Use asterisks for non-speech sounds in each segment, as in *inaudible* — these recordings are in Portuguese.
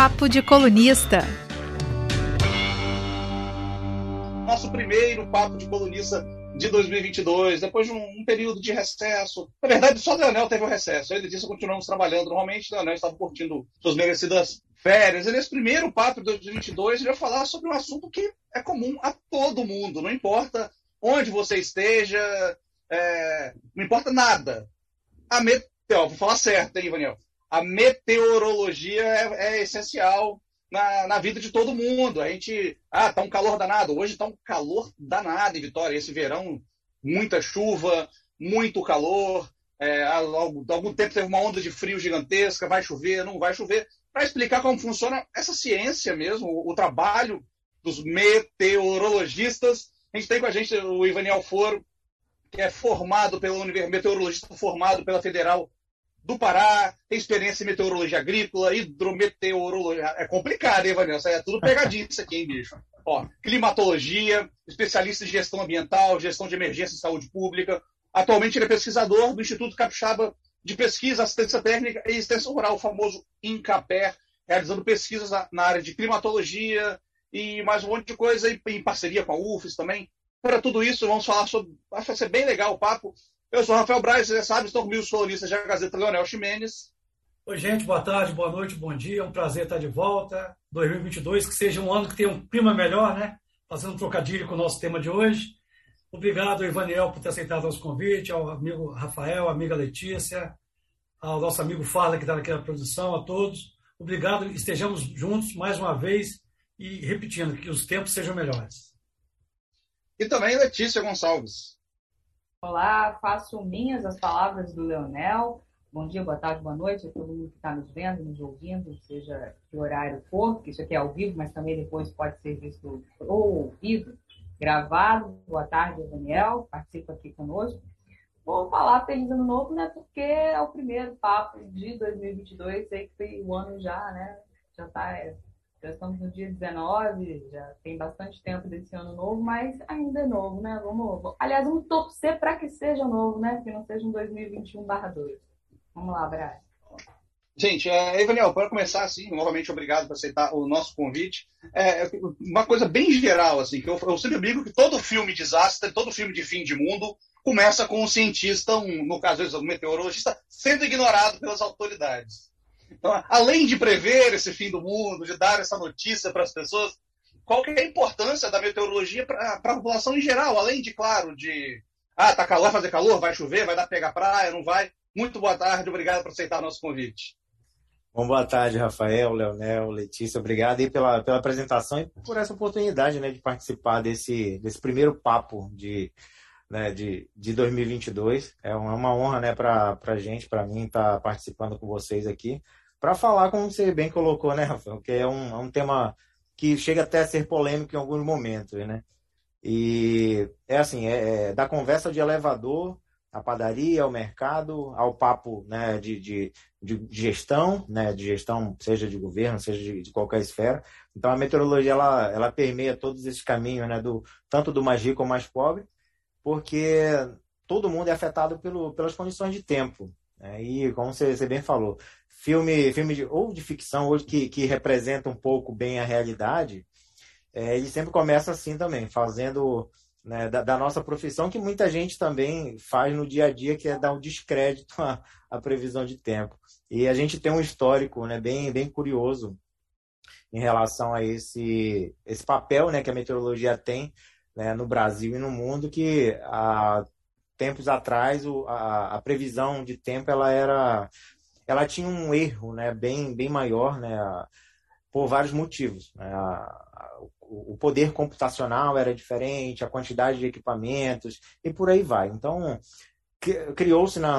Papo de Colunista. Nosso primeiro Papo de Colunista de 2022, depois de um, um, período de recesso. Na verdade, só Leonel teve o recesso. Ele disse que continuamos trabalhando normalmente. Leonel estava curtindo suas merecidas férias. E nesse primeiro papo de 2022, ele vai falar sobre um assunto que é comum a todo mundo. Não importa onde você esteja, é, não importa nada. A meteor, vou falar certo, hein, Ivanel? A meteorologia é, é essencial na, na, vida de todo mundo. A gente. Ah, tá um calor danado. Hoje tá um calor danado em Vitória. Esse verão, muita chuva, muito calor. É, há, algum tempo teve uma onda de frio gigantesca. Vai chover, não vai chover. Para explicar como funciona essa ciência mesmo, o, o, trabalho dos meteorologistas, a gente tem com a gente o Ivaniel Foro, que é formado pela Universidade, meteorologista formado pela Federal do Pará, tem experiência em meteorologia agrícola, hidrometeorologia. É complicado, hein, Vanessa? É tudo pegadinho isso aqui, hein, bicho? Ó, climatologia, especialista em gestão ambiental, gestão de emergência e saúde pública. Atualmente ele é pesquisador do Instituto Capixaba de Pesquisa, Assistência Técnica e Extensão Rural, o famoso INCAPER, realizando pesquisas na área de climatologia e mais um monte de coisa em parceria com a UFES também. Para tudo isso, vamos falar sobre. Acho que vai ser bem legal o papo eu sou Rafael Braz, você sabe, estou comigo os colunistas da Gazeta Leonel Ximenes. Oi, gente, boa tarde, boa noite, bom dia. É um prazer estar de volta. 2022, que seja um ano que tenha um clima melhor, né? Fazendo um trocadilho com o nosso tema de hoje. Obrigado, Ivaniel, por ter aceitado o nosso convite, ao amigo Rafael, amiga Letícia, ao nosso amigo Farla, que está aqui na produção, a todos. Obrigado, estejamos juntos mais uma vez e repetindo, que os tempos sejam melhores. E também Letícia Gonçalves. Olá, faço minhas as palavras do Leonel. Bom dia, boa tarde, boa noite a todo mundo que está nos vendo, nos ouvindo, seja que horário for, porque isso aqui é ao vivo, mas também depois pode ser visto ou ouvido, gravado. Boa tarde, Daniel, participa aqui conosco. Vou falar feliz ano novo, né? Porque é o primeiro papo de 2022, sei que foi o ano já, né? Já está já estamos no dia 19, já tem bastante tempo desse ano novo, mas ainda é novo, né? Vamos, aliás, vamos torcer para que seja novo, né? Que não seja um 2021/2. Vamos lá, Brian. Gente, é, Evanel, para começar assim, novamente obrigado por aceitar o nosso convite. É, uma coisa bem geral, assim, que eu, eu sempre digo que todo filme de desastre, todo filme de fim de mundo, começa com um cientista, um, no caso, um meteorologista, sendo ignorado pelas autoridades. Então, além de prever esse fim do mundo, de dar essa notícia para as pessoas, qual que é a importância da meteorologia para a população em geral? Além de, claro, de ah, tá calor, vai fazer calor, vai chover, vai dar pegar praia, não vai. Muito boa tarde, obrigado por aceitar o nosso convite. Bom, boa tarde, Rafael, Leonel, Letícia, obrigado aí pela, pela apresentação e por essa oportunidade né, de participar desse, desse primeiro papo de, né, de, de 2022. É uma honra né, para a gente, para mim, estar tá participando com vocês aqui para falar, como você bem colocou, né, Rafael, que é um, é um tema que chega até a ser polêmico em alguns momentos, né? E é assim, é, é da conversa de elevador à padaria, ao mercado, ao papo né, de, de, de, gestão, né, de gestão, seja de governo, seja de, de, qualquer esfera. Então a meteorologia ela, ela permeia todos esses caminhos, né, do, tanto do mais rico ao mais pobre, porque todo mundo é afetado pelo, pelas condições de tempo. E como você, bem falou, filme, filme de, ou de ficção, ou que, que representa um pouco bem a realidade, é, ele sempre começa assim também, fazendo né, da, da, nossa profissão, que muita gente também faz no dia a dia, que é dar um descrédito *laughs* à, à previsão de tempo. E a gente tem um histórico né, bem, bem curioso em relação a esse, esse papel né, que a meteorologia tem né, no Brasil e no mundo, que há tempos atrás o, a, a previsão de tempo ela era ela tinha um erro né, bem, bem maior né, por vários motivos. Né? A, o poder computacional era diferente, a quantidade de equipamentos e por aí vai. Então, criou-se há,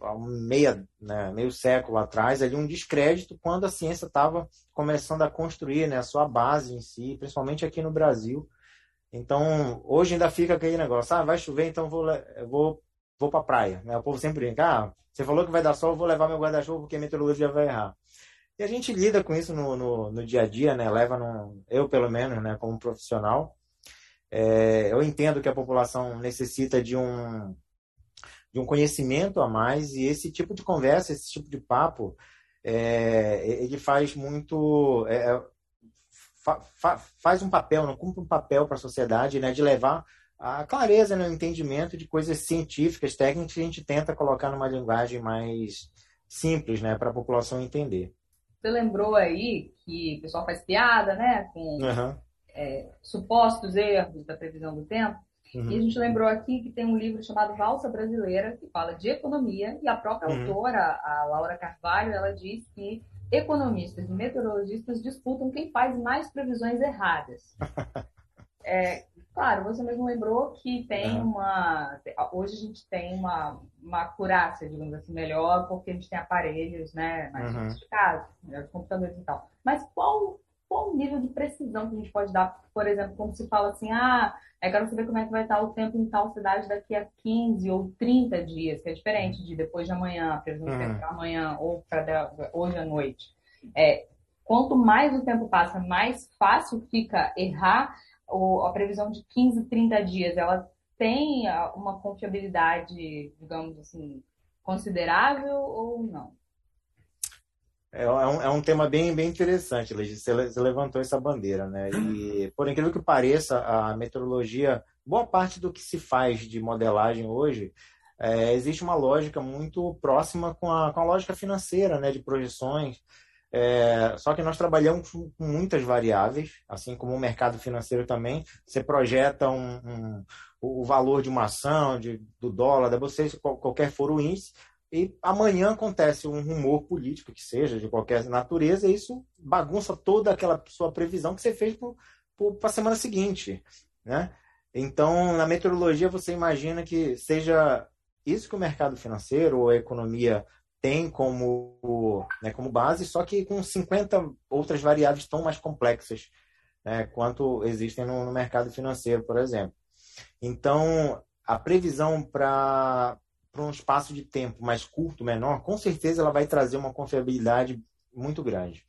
há meia, né, meio século atrás ali um descrédito quando a ciência estava começando a construir né, a sua base em si, principalmente aqui no Brasil. Então, hoje ainda fica aquele negócio, ah, vai chover, então vou, vou, vou para a praia. Né? O povo sempre brinca, ah, você falou que vai dar sol, vou levar meu guarda-chuva porque a meteorologia vai errar. E a gente lida com isso no, no, no dia a dia, né? Leva no, eu pelo menos, né, como profissional. É, eu entendo que a população necessita de um de um conhecimento a mais e esse tipo de conversa, esse tipo de papo, é, ele faz muito. É, é fa, fa, faz um papel, não cumpre um papel para a sociedade né, de levar a clareza no entendimento de coisas científicas, técnicas que a gente tenta colocar numa linguagem mais simples né, para a população entender. Você lembrou aí que o pessoal faz piada né, com uhum. é, supostos erros da previsão do tempo. Uhum. E a gente lembrou aqui que tem um livro chamado Valsa Brasileira, que fala de economia, e a própria uhum. autora, a Laura Carvalho, ela diz que economistas e meteorologistas disputam quem faz mais previsões erradas. *laughs* É, claro, você mesmo lembrou que tem uhum. uma. Hoje a gente tem uma, uma acurácia, digamos assim, melhor, porque a gente tem aparelhos né, mais uhum. sofisticados, computadores e tal. Mas qual o nível de precisão que a gente pode dar, por exemplo, como se fala assim, ah, eu quero saber como é que vai estar o tempo em tal cidade daqui a 15 ou 30 dias, que é diferente de depois de amanhã, por exemplo, uhum. para amanhã ou para hoje à noite. É, quanto mais o tempo passa, mais fácil fica errar, ou a previsão de 15, 30 dias, ela tem uma confiabilidade, digamos assim, considerável ou não? É, é um, é um tema bem, bem interessante. Você levantou essa bandeira, né? E, por incrível que pareça, a meteorologia, boa parte do que se faz de modelagem hoje, é, existe uma lógica muito próxima com a, com a lógica financeira, né? De projeções. É, só que nós trabalhamos com muitas variáveis, assim como o mercado financeiro também. Você projeta um, um, o valor de uma ação, de, do dólar, da você, qualquer for o índice, e amanhã acontece um rumor político que seja, de qualquer natureza, e isso bagunça toda aquela sua previsão que você fez para a semana seguinte. Né? Então, na meteorologia, você imagina que seja isso que o mercado financeiro ou a economia tem como, né, como base, só que com 50 outras variáveis tão mais complexas né, quanto existem no, no mercado financeiro, por exemplo. Então, a previsão para para um espaço de tempo mais curto, menor, com certeza ela vai trazer uma confiabilidade muito grande.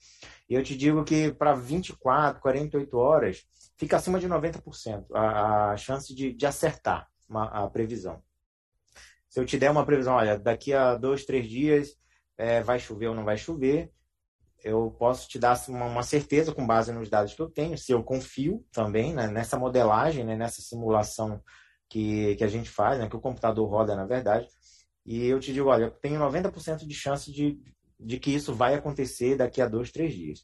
E eu te digo que para 24, 48 horas, fica acima de 90% a, a chance de, de acertar uma, a previsão. Se eu te der uma previsão, olha, daqui a dois, três dias é, vai chover ou não vai chover, eu posso te dar uma, uma, certeza com base nos dados que eu tenho, se eu confio também né, nessa modelagem, né, nessa simulação que, que a gente faz, né, que o computador roda, na verdade. E eu te digo, olha, eu tenho 90% de chance de, de que isso vai acontecer daqui a dois, três dias.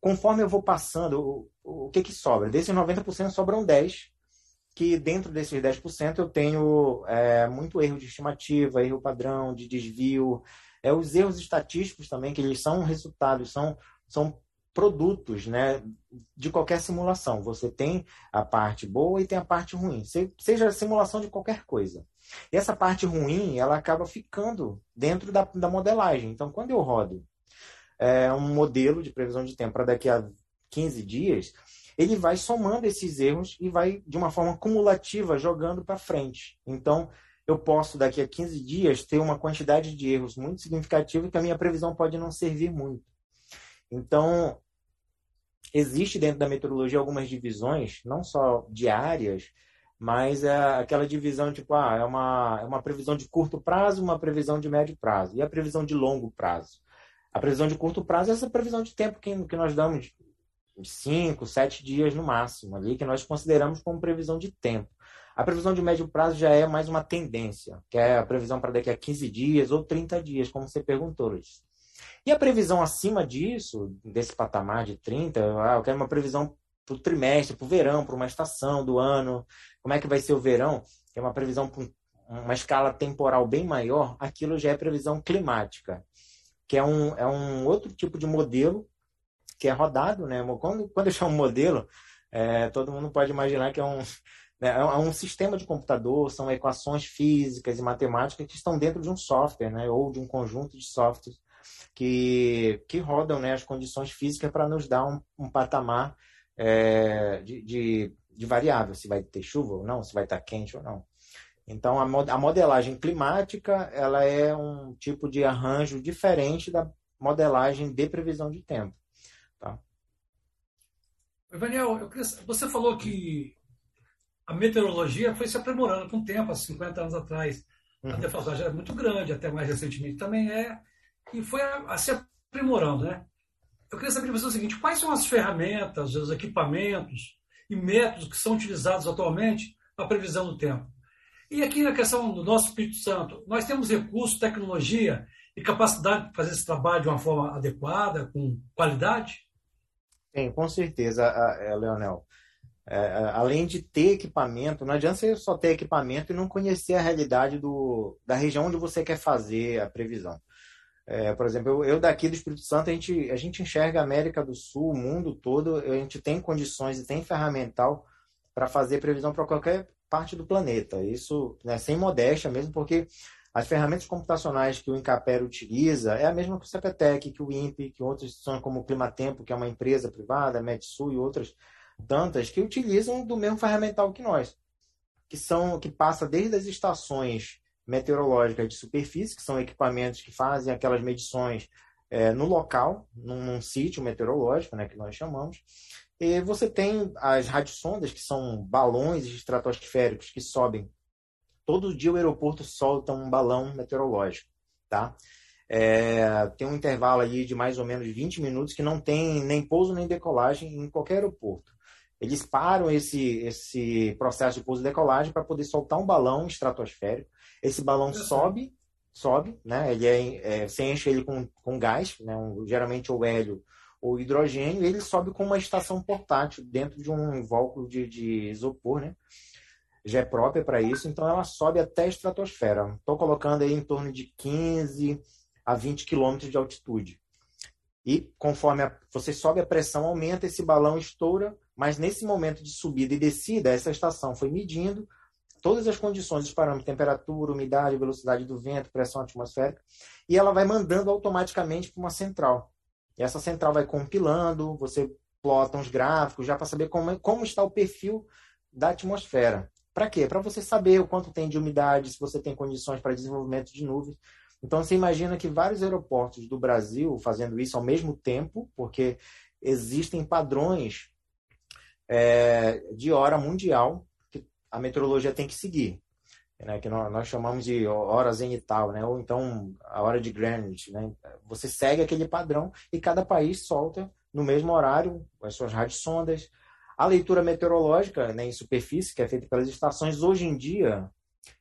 Conforme eu vou passando, o, o que que sobra? Desses 90% sobram 10%, que dentro desses 10% eu tenho é, muito erro de estimativa, erro padrão, de desvio, é, os erros estatísticos também, que eles são resultados, são, são produtos né, de qualquer simulação. Você tem a parte boa e tem a parte ruim, seja a simulação de qualquer coisa. E essa parte ruim, ela acaba ficando dentro da, da modelagem. Então, quando eu rodo é, um modelo de previsão de tempo para daqui a 15 dias, ele vai somando esses erros e vai, de uma forma cumulativa, jogando para frente. Então, eu posso, daqui a 15 dias, ter uma quantidade de erros muito significativa que a minha previsão pode não servir muito. Então, existe dentro da meteorologia algumas divisões, não só diárias, mas é aquela divisão tipo, ah, é uma, é uma previsão de curto prazo, uma previsão de médio prazo, e a previsão de longo prazo. A previsão de curto prazo é essa previsão de tempo que, que nós damos de 5, 7 dias no máximo, ali, que nós consideramos como previsão de tempo. A previsão de médio prazo já é mais uma tendência, que é a previsão para daqui a 15 dias ou 30 dias, como você perguntou, Luiz. E a previsão acima disso, desse patamar de 30, ah, eu quero uma previsão para o trimestre, para o verão, para uma estação do ano, como é que vai ser o verão, que é uma previsão para uma escala temporal bem maior, aquilo já é previsão climática, que é um, é um outro tipo de modelo que é rodado, né? Quando, quando eu chamo modelo, é, todo mundo pode imaginar que é um, né, é um sistema de computador, são equações físicas e matemáticas que estão dentro de um software, né? Ou de um conjunto de softwares que, que rodam né, as condições físicas para nos dar um, um patamar é, de, de, de, variável, se vai ter chuva ou não, se vai estar quente ou não. Então, a, a modelagem climática ela é um tipo de arranjo diferente da modelagem de previsão de tempo. Tá? Daniel, queria, você falou que a meteorologia foi se aprimorando com o tempo, há 50 anos atrás. Uhum. A defasagem era muito grande, até mais recentemente também é e foi a, a se aprimorando, né? Eu queria saber de você o seguinte: quais são as ferramentas, os equipamentos e métodos que são utilizados atualmente para a previsão do tempo? E aqui na questão do nosso Espírito Santo, nós temos recursos, tecnologia e capacidade de fazer esse trabalho de uma forma adequada, com qualidade? Sim, com certeza, é, Leonel. É, além de ter equipamento, não adianta você só ter equipamento e não conhecer a realidade do, da região onde você quer fazer a previsão. É, por exemplo, eu, eu, daqui do Espírito Santo, a gente, a gente enxerga a América do Sul, o mundo todo, a gente tem condições e tem ferramental para fazer previsão para qualquer parte do planeta. Isso né, sem modéstia mesmo, porque as ferramentas computacionais que o Incapera utiliza é a mesma que o CPTEC, que o INPE, que outras instituições como o Climatempo, que é uma empresa privada, a Metsul e outras tantas, que utilizam do mesmo ferramental que nós, que são que passa desde as estações meteorológicas de superfície, que são equipamentos que fazem aquelas medições é, no local, num, num, sítio meteorológico, né, que nós chamamos. E você tem as radiosondas, que são balões estratosféricos que sobem todo dia o aeroporto solta um balão meteorológico, tá? É, tem um intervalo aí de mais ou menos 20 minutos que não tem nem pouso nem decolagem em qualquer aeroporto. Eles param esse, esse processo de pouso e decolagem para poder soltar um balão estratosférico. Esse balão sobe, sobe, né? Ele é, é, você enche ele com, com gás, né? Um, geralmente ou hélio ou hidrogênio, ele sobe com uma estação portátil dentro de um invólucro de, de isopor, né? já é própria para isso, então ela sobe até a estratosfera. Estou colocando aí em torno de 15 a 20 quilômetros de altitude. E conforme a, você sobe, a pressão aumenta, esse balão estoura, mas nesse momento de subida e descida, essa estação foi medindo todas as condições, os parâmetros, temperatura, umidade, velocidade do vento, pressão atmosférica, e ela vai mandando automaticamente para uma central. E essa central vai compilando, você plota uns gráficos já para saber como, como está o perfil da atmosfera. Para quê? Para você saber o quanto tem de umidade, se você tem condições para desenvolvimento de nuvens. Então, você imagina que vários aeroportos do Brasil fazendo isso ao mesmo tempo, porque existem padrões é, de hora mundial a meteorologia tem que seguir, né? que nós, nós, chamamos de hora zenital, né? ou então a hora de Greenwich. Né? Você segue aquele padrão e cada país solta no mesmo horário as suas radiosondas, a leitura meteorológica né, em superfície, que é feita pelas estações, hoje em dia,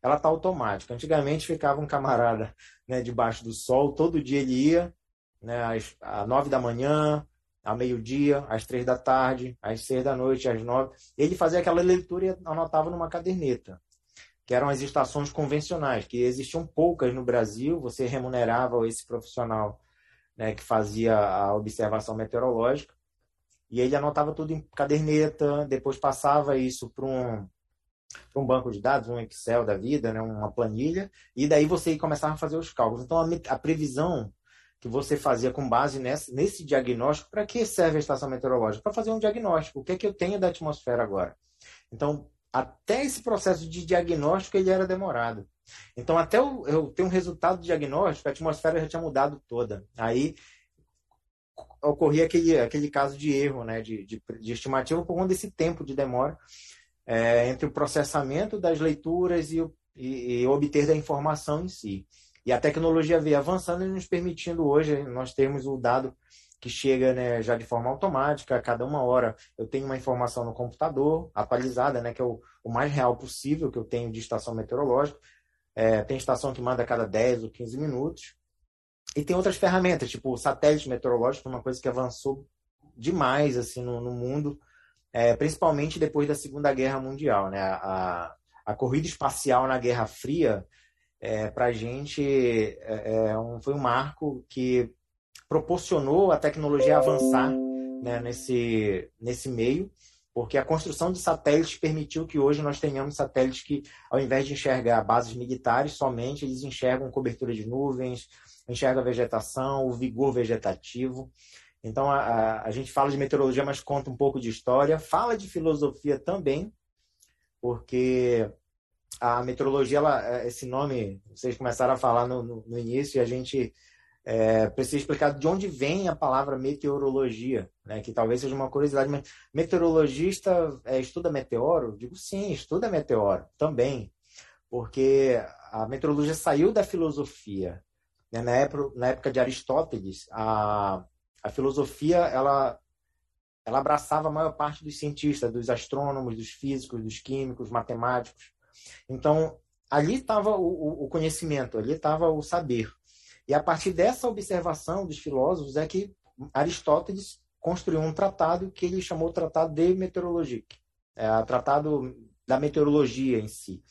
ela está automática. Antigamente ficava um camarada né, debaixo do sol, todo dia ele ia, né, às, às nove da manhã, ao meio-dia, às três da tarde, às seis da noite, às nove. Ele fazia aquela leitura e anotava numa caderneta, que eram as estações convencionais, que existiam poucas no Brasil. Você remunerava esse profissional né, que fazia a observação meteorológica e ele anotava tudo em caderneta, depois passava isso para um, um banco de dados, um Excel da vida, né, uma planilha, e daí você começava a fazer os cálculos. Então, a, a previsão que você fazia com base nesse, diagnóstico, para que serve a estação meteorológica? Para fazer um diagnóstico. O que é que eu tenho da atmosfera agora? Então, até esse processo de diagnóstico ele era demorado. Então, até eu, eu ter um resultado diagnóstico, a atmosfera já tinha mudado toda. Aí ocorria aquele, aquele caso de erro né, de, de, de estimativa por conta desse tempo de demora é, entre o processamento das leituras e, o, e, e, obter da informação em si. E a tecnologia veio avançando e nos permitindo hoje, nós temos o dado que chega né, já de forma automática, a cada uma hora eu tenho uma informação no computador atualizada, né, que é o, o mais real possível que eu tenho de estação meteorológica. É, tem estação que manda a cada 10 ou 15 minutos. E tem outras ferramentas, tipo o satélite meteorológico, uma coisa que avançou demais assim no, no mundo, é, principalmente depois da Segunda Guerra Mundial. Né? A, a corrida espacial na Guerra Fria, é, para a gente, é, é, um, foi um marco que proporcionou a tecnologia avançar né, nesse, nesse meio, porque a construção de satélites permitiu que hoje nós tenhamos satélites que, ao invés de enxergar bases militares somente, eles enxergam cobertura de nuvens, enxerga a vegetação, o vigor vegetativo. Então, a, a, a, gente fala de meteorologia, mas conta um pouco de história, fala de filosofia também, porque a meteorologia, ela, esse nome, vocês começaram a falar no, no, no início, e a gente é, precisa explicar de onde vem a palavra meteorologia, né? que talvez seja uma curiosidade, mas meteorologista é, estuda meteoro? Digo sim, estuda meteoro também, porque a meteorologia saiu da filosofia né, na, época, na época de Aristóteles, a, a filosofia ela, ela abraçava a maior parte dos cientistas, dos astrônomos, dos físicos, dos químicos, matemáticos. Então, ali estava o, o conhecimento, ali estava o saber. E a partir dessa observação dos filósofos é que Aristóteles construiu um tratado que ele chamou Tratado de Meteorologia, é, Tratado da Meteorologia em si.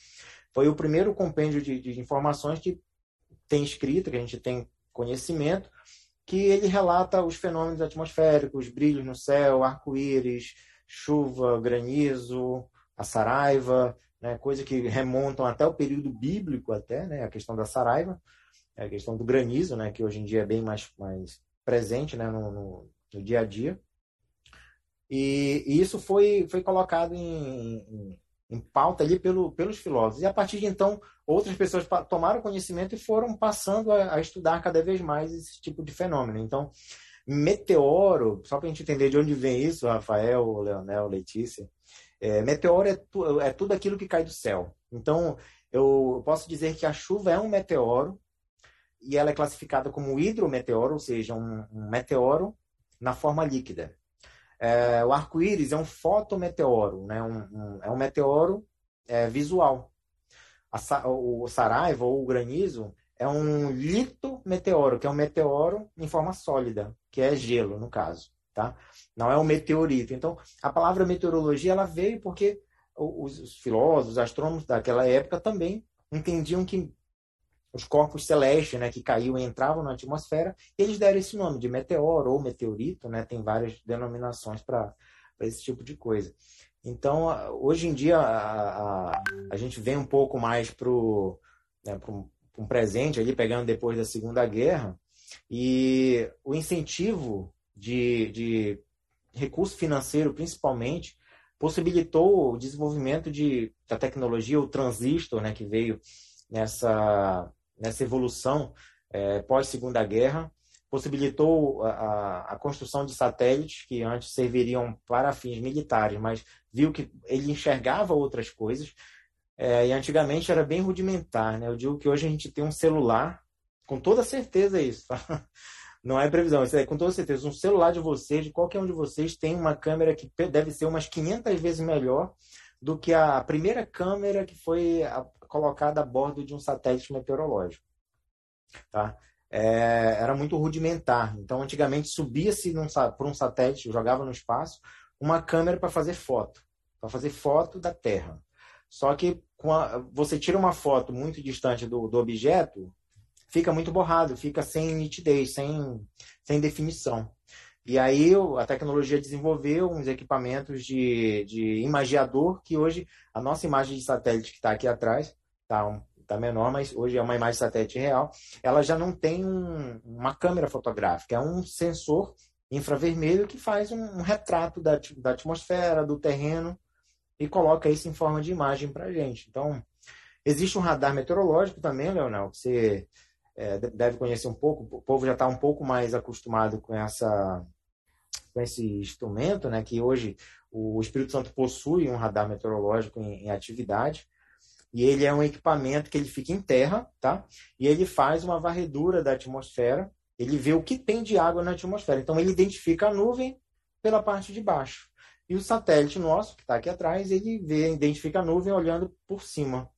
Foi o primeiro compêndio de, de informações que tem escrito, que a gente tem conhecimento, que ele relata os fenômenos atmosféricos, brilhos no céu, arco-íris, chuva, granizo, a saraiva, né, coisa que remontam até o período bíblico até, né, a questão da saraiva, a questão do granizo, né, que hoje em dia é bem mais, mais presente né, no, no, no dia a dia. E, e, isso foi, foi colocado em, em, em pauta ali pelo, pelos filósofos. E a partir de então, outras pessoas tomaram conhecimento e foram passando a, a estudar cada vez mais esse tipo de fenômeno. Então, meteoro, só para a gente entender de onde vem isso, Rafael, Leonel, Letícia, é, meteoro é, tu, é tudo aquilo que cai do céu. Então, eu posso dizer que a chuva é um meteoro e ela é classificada como hidrometeoro, ou seja, um, um meteoro na forma líquida. É, o arco-íris é um fotometeoro, né? Um, um, é um meteoro é, visual. A, o Saraiva ou o granizo é um litometeoro, que é um meteoro em forma sólida, que é gelo, no caso. Tá? Não é um meteorito. Então, a palavra meteorologia ela veio porque os filósofos, os astrônomos daquela época também entendiam que os corpos celestes né, que caíam e entravam na atmosfera, eles deram esse nome de meteoro ou meteorito, né, tem várias denominações para esse tipo de coisa. Então, hoje em dia, a, a, a gente vem um pouco mais para né, um, um presente, ali, pegando depois da Segunda Guerra, e o incentivo de, de recurso financeiro, principalmente, possibilitou o desenvolvimento de, da tecnologia, o transistor, né, que veio nessa nessa evolução é, pós-segunda guerra, possibilitou a, a, construção de satélites que antes serviriam para fins militares, mas viu que ele enxergava outras coisas. É, e antigamente era bem rudimentar, né? Eu digo que hoje a gente tem um celular, com toda certeza é isso, tá? Não é previsão, isso é com toda certeza. Um celular de vocês, de qualquer um de vocês, tem uma câmera que deve ser umas 500 vezes melhor do que a primeira câmera que foi colocada a bordo de um satélite meteorológico. Tá? É, era muito rudimentar. Então, antigamente, subia-se por um satélite, jogava no espaço, uma câmera para fazer foto, para fazer foto da Terra. Só que a, você tira uma foto muito distante do, do objeto, fica muito borrado, fica sem nitidez, sem, sem definição. E aí a tecnologia desenvolveu uns equipamentos de, de imagiador que hoje a nossa imagem de satélite que está aqui atrás tá, um, tá menor, mas hoje é uma imagem satélite real, ela já não tem um, uma câmera fotográfica, é um sensor infravermelho que faz um, um retrato da, da atmosfera, do terreno e coloca isso em forma de imagem para a gente. Então, existe um radar meteorológico também, Leonel, que você é, deve conhecer um pouco, o povo já está um pouco mais acostumado com essa com esse instrumento, né, que hoje o Espírito Santo possui um radar meteorológico em, em atividade, e ele é um equipamento que ele fica em terra, tá? E ele faz uma varredura da atmosfera, ele vê o que tem de água na atmosfera. Então ele identifica a nuvem pela parte de baixo. E o satélite nosso, que está aqui atrás, ele vê, identifica a nuvem olhando por cima.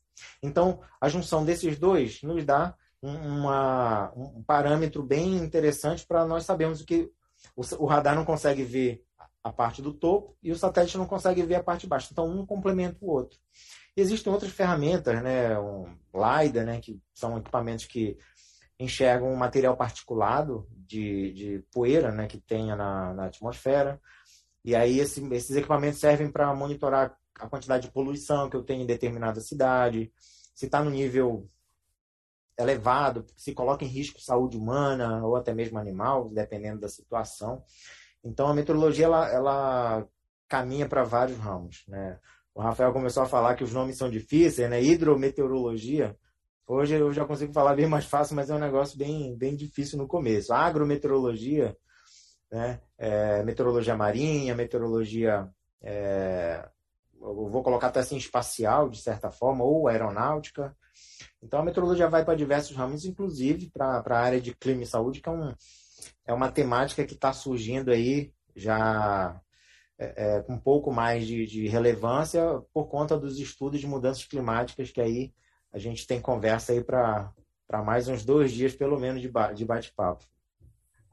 Então, a junção desses dois nos dá uma, um parâmetro bem interessante para nós sabermos que o, o radar não consegue ver a parte do topo e o satélite não consegue ver a parte de baixo. Então, um complementa o outro. Existem outras ferramentas, né, um LiDAR, né, que são equipamentos que enxergam um material particulado de, de poeira né, que tenha na, na atmosfera. E aí esse, esses equipamentos servem para monitorar a quantidade de poluição que eu tenho em determinada cidade, se está no nível elevado, se coloca em risco saúde humana ou até mesmo animal, dependendo da situação. Então a meteorologia ela, ela caminha para vários ramos, né? O Rafael começou a falar que os nomes são difíceis, né? Hidrometeorologia. Hoje eu já consigo falar bem mais fácil, mas é um negócio bem, bem difícil no começo. Agrometeorologia, né? É, meteorologia marinha, meteorologia é, eu vou colocar até assim espacial, de certa forma, ou aeronáutica. Então a meteorologia vai para diversos ramos, inclusive para a área de clima e saúde, que é, um, é uma temática que está surgindo aí já é, é, com um pouco mais de, de, relevância por conta dos estudos de mudanças climáticas que aí a gente tem conversa aí para mais uns dois dias, pelo menos, de, de bate-papo.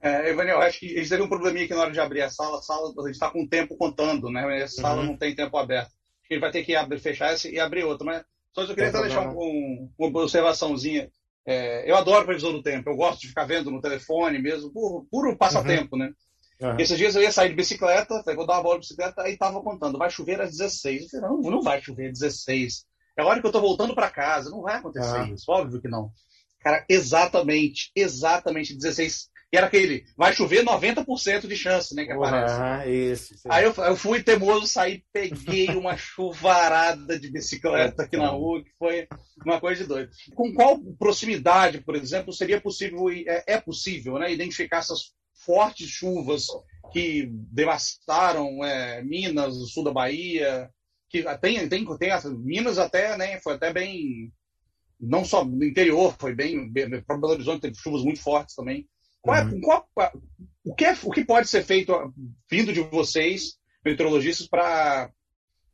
É, Evanel, acho que eles teve um probleminha aqui na hora de abrir a sala. A sala a gente está com o tempo contando, né? Essa sala uhum. não tem tempo aberto. Ele vai ter que abrir, fechar essa e abrir outra. Mas só eu queria deixar um, uma observaçãozinha. É, eu adoro previsão do tempo. Eu gosto de ficar vendo no telefone mesmo, puro, puro passatempo, uhum. né? Uhum. Esses dias eu ia sair de bicicleta, vou dar uma volta de bicicleta, aí tava contando, vai chover às 16. Eu falei, não, não vai chover às 16. É a hora que eu tô voltando para casa, não vai acontecer uhum. isso, óbvio que não. Cara, exatamente, exatamente 16 e era aquele, vai chover 90% de chance, né? Que aparece. isso, isso. Aí eu, eu, fui teimoso, saí, peguei *laughs* uma chuvarada de bicicleta aqui na rua, que foi uma coisa de doido. Com qual proximidade, por exemplo, seria possível, é, é possível, né, identificar essas fortes chuvas que devastaram é, Minas, o sul da Bahia, que tem, tem, tem Minas até, né, foi até bem, não só no interior, foi bem, bem para Belo Horizonte teve chuvas muito fortes também. Qual é, uhum. qual, o, que é, o que pode ser feito vindo de vocês, meteorologistas, para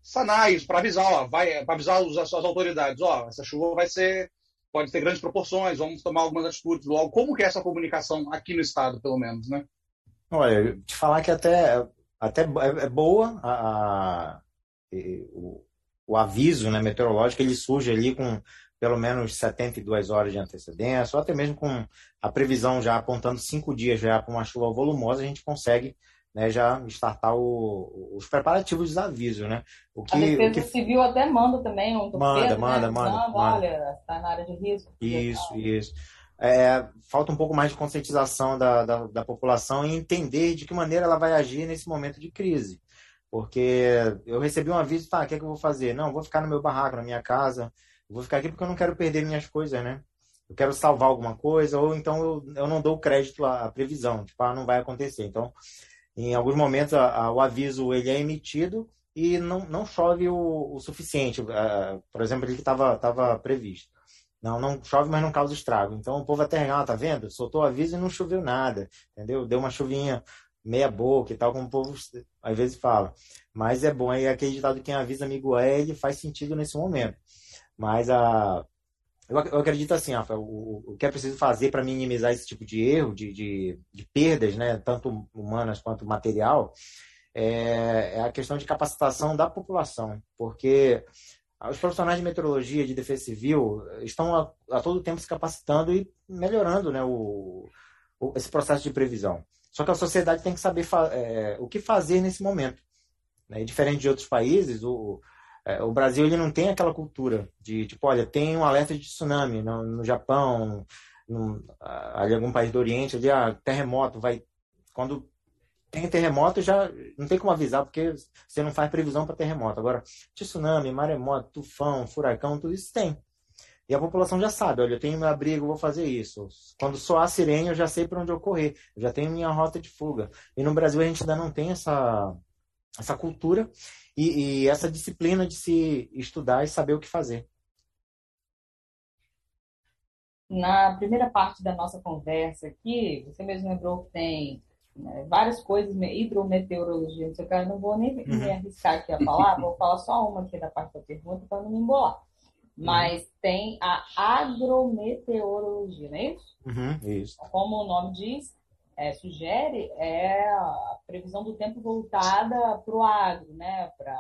sanar isso, para avisar, ó, vai, para avisar as, as autoridades, ó, essa chuva vai ser, pode ter grandes proporções, vamos tomar algumas atitudes logo. Como que é essa comunicação aqui no estado, pelo menos, né? Olha, te falar que até, até é, é boa a, a o, o, aviso né, meteorológico, ele surge ali com pelo menos 72 horas de antecedência, ou até mesmo com a previsão já apontando cinco dias já para uma chuva volumosa, a gente consegue né, já startar o, os preparativos dos avisos, né? O que, a Defesa o que... Civil até manda também um manda, manda, né? manda, manda, Olha, está na área de risco. Isso, isso. É, falta um pouco mais de conscientização da, da, da, população e entender de que maneira ela vai agir nesse momento de crise. Porque eu recebi um aviso, tá, o que, é que eu vou fazer? Não, vou ficar no meu barraco, na minha casa, vou ficar aqui porque eu não quero perder minhas coisas, né? Eu quero salvar alguma coisa, ou então eu, eu não dou crédito à, à previsão, tipo, ah, não vai acontecer. Então, em alguns momentos, a, a, o aviso ele é emitido e não, não chove o, o suficiente. Uh, por exemplo, ele que estava tava previsto. Não, não chove, mas não causa estrago. Então o povo até, ah, tá vendo? Soltou o aviso e não choveu nada, entendeu? Deu uma chuvinha meia boca e tal, como o povo às vezes fala. Mas é bom, é aquele ditado quem avisa amigo é, ele faz sentido nesse momento. Mas a, eu, eu acredito assim, Rafa, o, o que é preciso fazer para minimizar esse tipo de erro, de, de, de, perdas, né, tanto humanas quanto material, é, é a questão de capacitação da população, porque os profissionais de meteorologia, de defesa civil, estão a, a todo tempo se capacitando e melhorando né, o, o, esse processo de previsão. Só que a sociedade tem que saber é, o que fazer nesse momento. Né? diferente de outros países, o, é, o Brasil ele não tem aquela cultura de, tipo, olha, tem um alerta de tsunami no, no Japão, no, ali algum país do Oriente, ali, ah, terremoto, vai... Quando tem terremoto, já não tem como avisar, porque você não faz previsão para terremoto. Agora, tsunami, maremoto, tufão, furacão, tudo isso tem. E a população já sabe, olha, eu tenho meu abrigo, vou fazer isso. Quando soar a sirene, eu já sei para onde eu correr. Eu já tenho minha rota de fuga. E no Brasil a gente ainda não tem essa, essa cultura e, e essa disciplina de se estudar e saber o que fazer. Na primeira parte da nossa conversa aqui, você mesmo lembrou que tem né, várias coisas, hidrometeorologia, não sei o que, eu não vou nem uhum. me arriscar aqui a falar, vou falar só uma aqui da parte da pergunta para não me embolar. Uhum. Mas uhum. tem a agrometeorologia, não é isso? Uhum, isso. Como o nome diz, é, sugere é a previsão do tempo voltada para o agro, né? para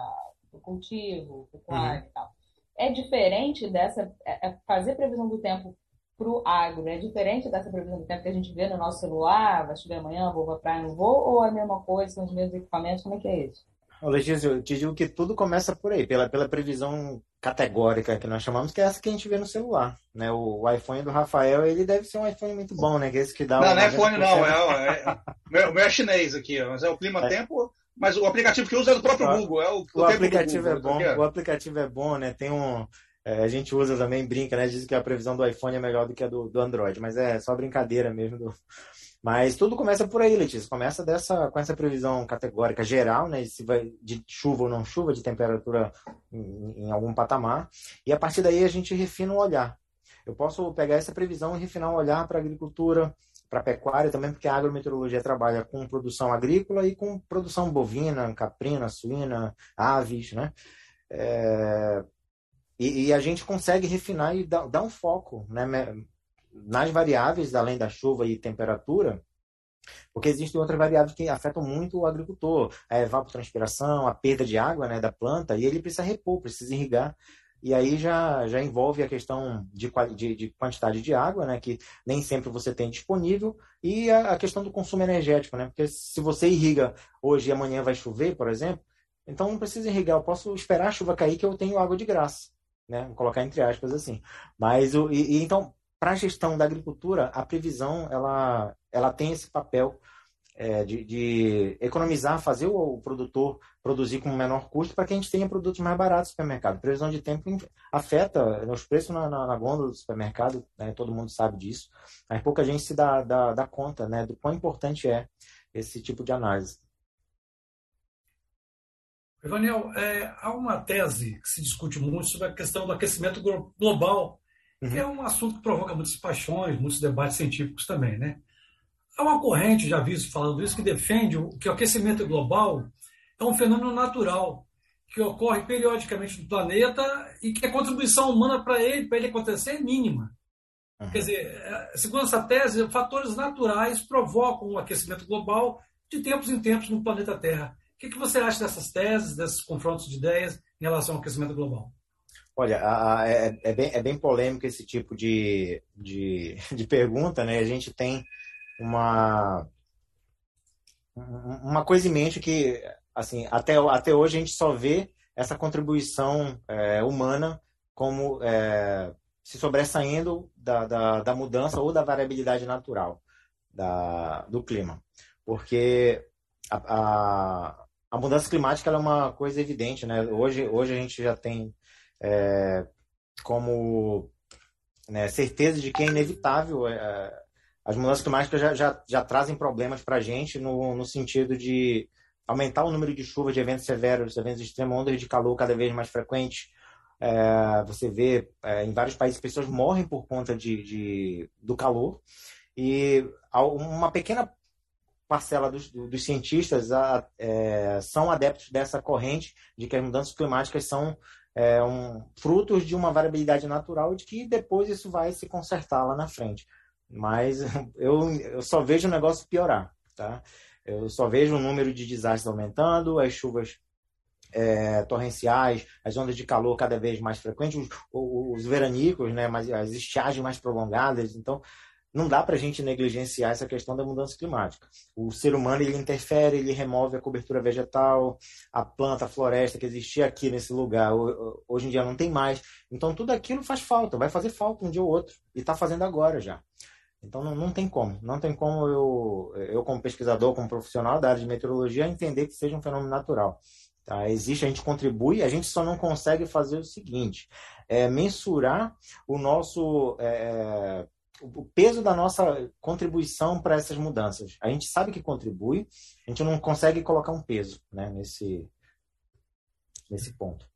o cultivo, pecuário uhum. e tal. É diferente dessa. É, é fazer previsão do tempo para o agro é diferente dessa previsão do tempo que a gente vê no nosso celular, vai chover amanhã, vou para praia, não vou, ou é a mesma coisa, são os mesmos equipamentos, como é que é isso? Letícia, eu te digo que tudo começa por aí, pela, pela previsão categórica que nós chamamos, que é essa que a gente vê no celular. Né? O, o iPhone do Rafael, ele deve ser um iPhone muito bom, né? Que é esse que dá Não, não é iPhone, não. É, é, meu, meu é chinês aqui, mas é o Clima Tempo. Mas o aplicativo que usa é do próprio o, Google. É o, o, o aplicativo é bom. O aplicativo é bom, né? Tem um. É, a gente usa também, brinca, né? Diz que a previsão do iPhone é melhor do que a do, do Android, mas é só brincadeira mesmo do, Mas tudo começa por aí, Letícia. Começa dessa, com essa previsão categórica geral, né? Se vai de chuva ou não chuva, de temperatura em, em algum patamar. E a partir daí a gente refina o olhar. Eu posso pegar essa previsão e refinar o olhar para a agricultura, para a pecuária também, porque a agrometeorologia trabalha com produção agrícola e com produção bovina, caprina, suína, aves, né? É... E, e, a gente consegue refinar e dar, dar um foco, né? Nas variáveis, além da chuva e temperatura, porque existem outras variáveis que afetam muito o agricultor, a evapotranspiração, a perda de água né, da planta, e ele precisa repor, precisa irrigar. E aí já, já envolve a questão de, de, de quantidade de água, né, que nem sempre você tem disponível, e a, a, questão do consumo energético, né, porque se você irriga hoje e amanhã vai chover, por exemplo, então não precisa irrigar, eu posso esperar a chuva cair que eu tenho água de graça. Né? Vou colocar entre aspas assim. Mas o, e, e então para a gestão da agricultura, a previsão ela, ela tem esse papel é, de, de, economizar, fazer o, o, produtor produzir com menor custo para que a gente tenha produtos mais baratos no supermercado. Previsão de tempo afeta né, os preços na, na, na gôndola do supermercado, né, todo mundo sabe disso, mas pouca gente se dá, dá, dá conta né, do quão importante é esse tipo de análise. Evanel, é, há uma tese que se discute muito sobre a questão do aquecimento global uhum. que é um assunto que provoca muitas paixões, muitos debates científicos também, né? Há uma corrente, já visto falando isso, que defende que o aquecimento global é um fenômeno natural que ocorre periodicamente no planeta e que a contribuição humana para ele, para ele acontecer é mínima. Uhum. Quer dizer, segundo essa tese, fatores naturais provocam o aquecimento global de tempos em tempos no planeta Terra. O que, que você acha dessas teses, desses confrontos de ideias em relação ao aquecimento global? Olha, a, a, é, é, bem, é bem polêmico esse tipo de, de, *laughs* de pergunta, né? A gente tem uma, uma coisa em mente que, assim, até, até hoje a gente só vê essa contribuição é, humana como é, se sobressaindo da, da, da, mudança ou da variabilidade natural da, do clima. Porque a, a, a mudança climática é uma coisa evidente, né? Hoje, hoje a gente já tem é, como né, certeza de que é inevitável. É, as mudanças climáticas já, já, já trazem problemas para a gente no, no sentido de aumentar o número de chuvas, de eventos severos, eventos extremos, ondas de calor cada vez mais frequentes. É, você vê é, em vários países pessoas morrem por conta de, de do calor e uma pequena parcela dos, dos cientistas a, é, são adeptos dessa corrente de que as mudanças climáticas são é, um, frutos de uma variabilidade natural de que depois isso vai se consertar lá na frente. Mas *laughs* eu, eu só vejo o negócio piorar, tá? Eu só vejo o número de desastres aumentando, as chuvas é, torrenciais, as ondas de calor cada vez mais frequentes, os, os veranicos, né, mas as estiagens mais prolongadas. Então, não dá para a gente negligenciar essa questão da mudança climática. O ser humano ele interfere, ele remove a cobertura vegetal, a planta, a floresta que existia aqui nesse lugar, hoje em dia não tem mais. Então tudo aquilo faz falta, vai fazer falta um dia ou outro, e está fazendo agora já. Então não, não tem como, não tem como eu, eu como pesquisador, como profissional da área de meteorologia, entender que seja um fenômeno natural. Tá? Existe, a gente contribui, a gente só não consegue fazer o seguinte, é mensurar o nosso é, o peso da nossa contribuição para essas mudanças. A gente sabe que contribui, a gente não consegue colocar um peso né, nesse, nesse ponto.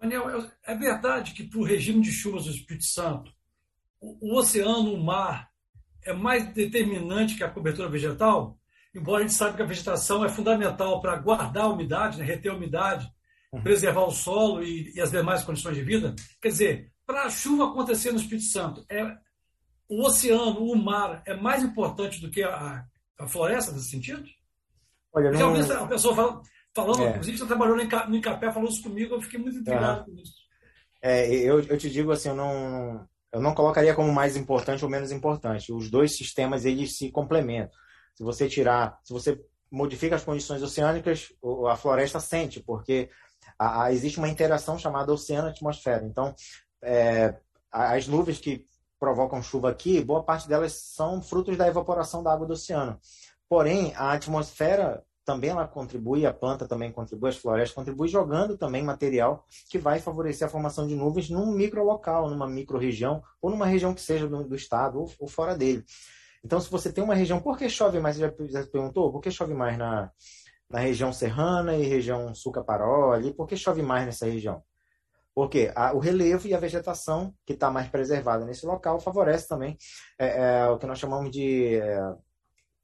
Daniel, é verdade que para o regime de chuvas do Espírito Santo, o, o oceano, o mar, é mais determinante que a cobertura vegetal? Embora a gente saiba que a vegetação é fundamental para guardar a umidade, né, reter a umidade, uhum. preservar o solo e, e as demais condições de vida. Quer dizer, para a chuva acontecer no Espírito Santo, é, o oceano, o mar, é mais importante do que a, a floresta nesse sentido? Olha, não... Ouvi a pessoa falando, falando é. inclusive você trabalhou no Incapé, falou isso comigo, eu fiquei muito intrigado com isso. É, eu, eu te digo assim, eu não, eu não colocaria como mais importante ou menos importante. Os dois sistemas, eles se complementam. Se você tirar, se você modifica as condições oceânicas, a floresta sente, porque a, a, existe uma interação chamada oceano-atmosfera. Então, é, as nuvens que provocam chuva aqui, boa parte delas são frutos da evaporação da água do oceano. Porém, a atmosfera também ela contribui, a planta também contribui, as florestas contribuem, jogando também material que vai favorecer a formação de nuvens num micro local, numa micro região, ou numa região que seja do, do estado ou, ou, fora dele. Então, se você tem uma região, por que chove mais? Você já, já perguntou? Por que chove mais na, na região serrana e região sul-caparó ali? Por que chove mais nessa região? Porque a, o relevo e a vegetação que está mais preservada nesse local favorece também é, é, o que nós chamamos de é,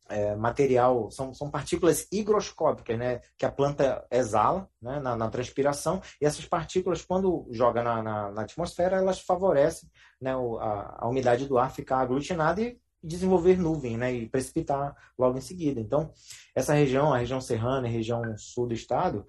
é, material, são, são partículas higroscópicas, né, que a planta exala né, na, na transpiração, e essas partículas, quando joga na, na, na atmosfera, elas favorecem né, a, a umidade do ar ficar aglutinada e desenvolver nuvem, né, e precipitar logo em seguida. Então, essa região, a região serrana, a região sul do estado,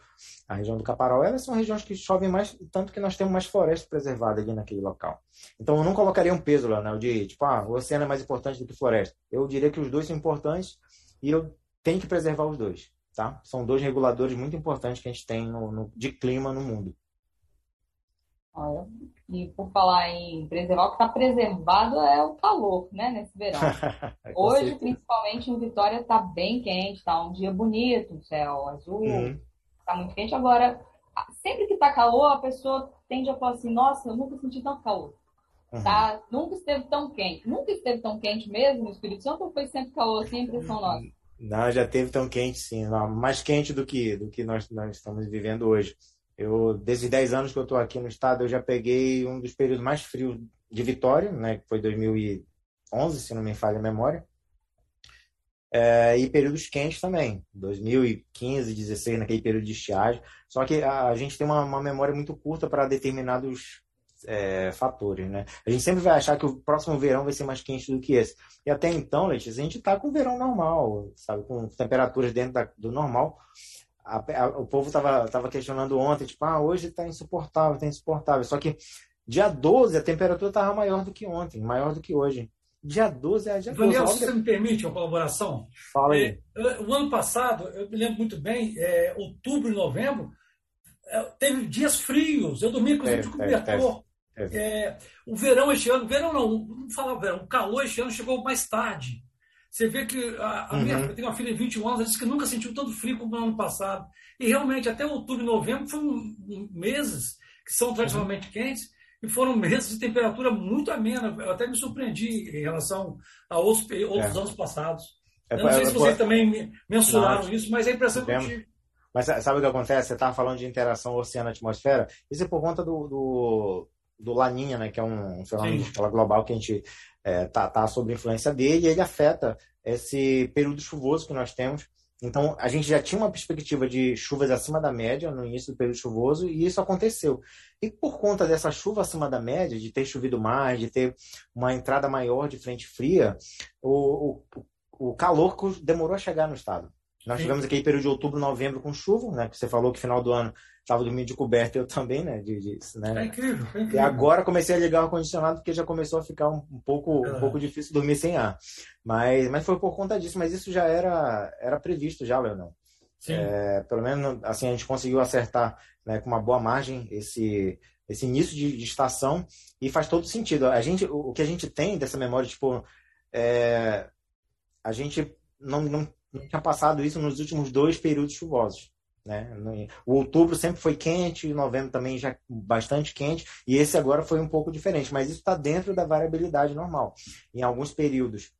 a região do Caparó, elas são regiões que chovem mais, tanto que nós temos mais floresta preservada ali naquele local. Então, eu não colocaria um peso, Leonel, de tipo, ah, o oceano é mais importante do que floresta. Eu diria que os dois são importantes e eu tenho que preservar os dois, tá? São dois reguladores muito importantes que a gente tem no, no de clima no mundo. Olha, e por falar em preservar, o que está preservado é o calor, né, nesse verão. *laughs* Hoje, principalmente em Vitória, está bem quente, está um dia bonito, céu azul, está uhum. Tá muito quente. Agora, sempre que está calor, a pessoa tende a falar assim, nossa, eu nunca senti tanto calor. Uhum. Tá? Nunca esteve tão quente. Nunca esteve tão quente mesmo no Espírito Santo ou foi sempre calor assim, impressão nossa? Não, já teve tão quente sim, mais quente do que, do que nós, nós estamos vivendo hoje. Eu, desde 10 anos que eu estou aqui no estado, eu já peguei um dos períodos mais frios de Vitória, né, que foi 2011, se não me falha a memória. É, e períodos quentes também, 2015, 16, naquele período de estiagem. Só que a, a gente tem uma, uma, memória muito curta para determinados é, fatores, né? A gente sempre vai achar que o próximo verão vai ser mais quente do que esse. E até então, Letícia, a gente está com o verão normal, sabe? Com temperaturas dentro da, do normal a, a, o povo estava tava questionando ontem, tipo, ah, hoje está insuportável, está insuportável. Só que dia 12 a temperatura estava maior do que ontem, maior do que hoje. Dia 12 é dia Daniel, 12. se você me permite uma colaboração? Fala aí. É, o ano passado, eu me lembro muito bem, é, outubro e novembro, é, teve dias frios. Eu dormia com de cobertor. É, o verão este ano, verão não, não falar verão, o calor este ano chegou mais tarde. Você vê que a, a minha, uhum. eu tenho uma filha de 21 anos, ela disse que nunca sentiu tanto frio como no ano passado. E realmente, até outubro e novembro foram meses que são tradicionalmente uhum. quentes e foram meses de temperatura muito amena. Eu até me surpreendi em relação a outros, outros é. anos passados. É, eu não sei é, se vocês também mensuraram não, isso, mas é a impressão que eu tive. Mas sabe o que acontece? Você estava falando de interação oceano-atmosfera. Isso é por conta do, do, do Laninha, né? Que é um fenômeno de escala global que a gente é, tá, tá sob influência dele e ele afeta esse período chuvoso que nós temos. Então, a gente já tinha uma perspectiva de chuvas acima da média no início do período chuvoso e isso aconteceu. E por conta dessa chuva acima da média, de ter chovido mais, de ter uma entrada maior de frente fria, o, o, o calor demorou a chegar no estado. Nós tivemos aquele período de outubro, novembro com chuva, né? Que você falou que final do ano estava dormindo de coberta, eu também, né? De, de, né? É incrível, é incrível. E agora comecei a ligar o ar-condicionado porque já começou a ficar um, um pouco, um pouco difícil dormir sem ar. Mas, mas foi por conta disso, mas isso já era, era previsto já, Leonel. É, pelo menos assim a gente conseguiu acertar né, com uma boa margem esse, esse início de, de, estação e faz todo sentido. A gente, o, o que a gente tem dessa memória, tipo, é, a gente não, não, não tinha passado isso nos últimos dois períodos chuvosos. Né? O outubro sempre foi quente, novembro também já bastante quente, e esse agora foi um pouco diferente, mas isso está dentro da variabilidade normal. Em alguns períodos,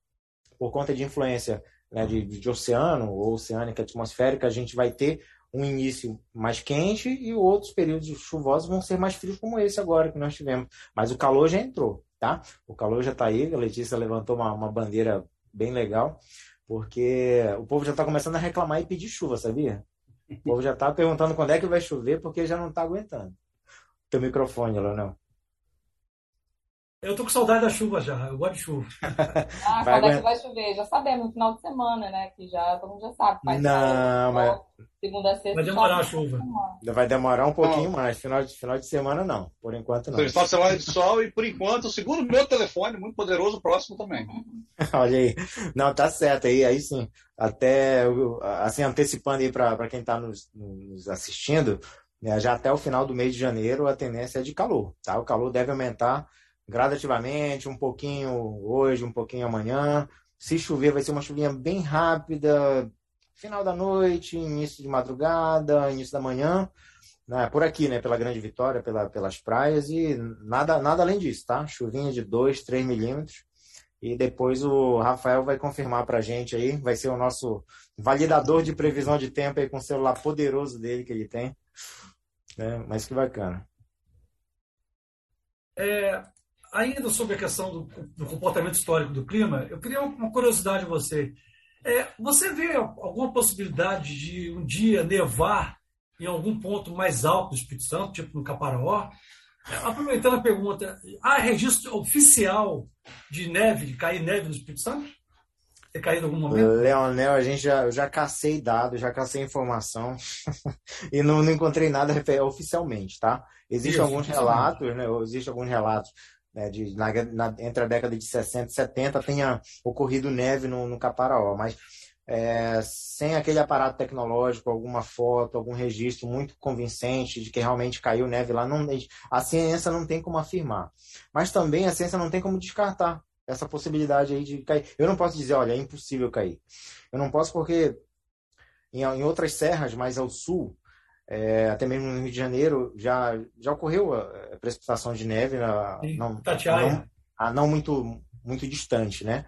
por conta de influência né, de, de oceano ou oceânica atmosférica, a gente vai ter um início mais quente e outros períodos chuvosos vão ser mais frios, como esse agora que nós tivemos. Mas o calor já entrou, tá? O calor já está aí, a Letícia levantou uma, uma bandeira bem legal, porque o povo já está começando a reclamar e pedir chuva, sabia? O povo já está perguntando quando é que vai chover, porque já não está aguentando. Teu microfone, Leonel. Eu tô com saudade da chuva já, eu gosto de chuva. *laughs* Ah, vai quando é que vai chover? Já sabemos, no final de semana, né? Que já todo mundo já sabe. Faz não, mas. Segunda sexta. Vai demorar a chuva. Vai demorar um pouquinho não. mais. Final de, final de semana, não. Por enquanto, não. Final de semana de sol e, por enquanto, segundo o meu telefone, muito poderoso, próximo também. *laughs* Olha aí. Não, tá certo. Aí, aí sim. Até, assim, antecipando aí para quem está nos, nos assistindo, né, já até o final do mês de janeiro, a tendência é de calor, tá? O calor deve aumentar gradativamente, um pouquinho hoje, um pouquinho amanhã. Se chover, vai ser uma chuvinha bem rápida, final da noite, início de madrugada, início da manhã, né? por aqui, né? Pela Grande Vitória, pela, pelas praias e nada, nada além disso, tá? Chuvinha de 2, 3 milímetros E depois o Rafael vai confirmar para a gente aí, vai ser o nosso validador de previsão de tempo aí com o celular poderoso dele que ele tem. É, mas que bacana. É, ainda sobre a questão do, do, comportamento histórico do clima, eu queria uma curiosidade de você. É, você vê alguma possibilidade de um dia nevar em algum ponto mais alto do Espírito Santo, tipo no Caparaó? Aproveitando a pergunta, há registro oficial de neve, de cair neve no Espírito Santo? Ter caído em algum momento? Leonel, a gente já, já cacei dados, já cacei informação *laughs* e não, não, encontrei nada oficialmente, tá? Existem alguns relatos, né? Existem alguns relatos né, de, na, na, entre a década de 60 e 70 tenha ocorrido neve no, no Caparaó, mas é, sem aquele aparato tecnológico, alguma foto, algum registro muito convincente de que realmente caiu neve lá, não, a ciência não tem como afirmar. Mas também a ciência não tem como descartar essa possibilidade aí de cair. Eu não posso dizer, olha, é impossível cair. Eu não posso porque em, em outras serras mais ao sul, é, até mesmo no Rio de Janeiro, já, já ocorreu a precipitação de neve, na, não, não, a não muito, muito distante, né?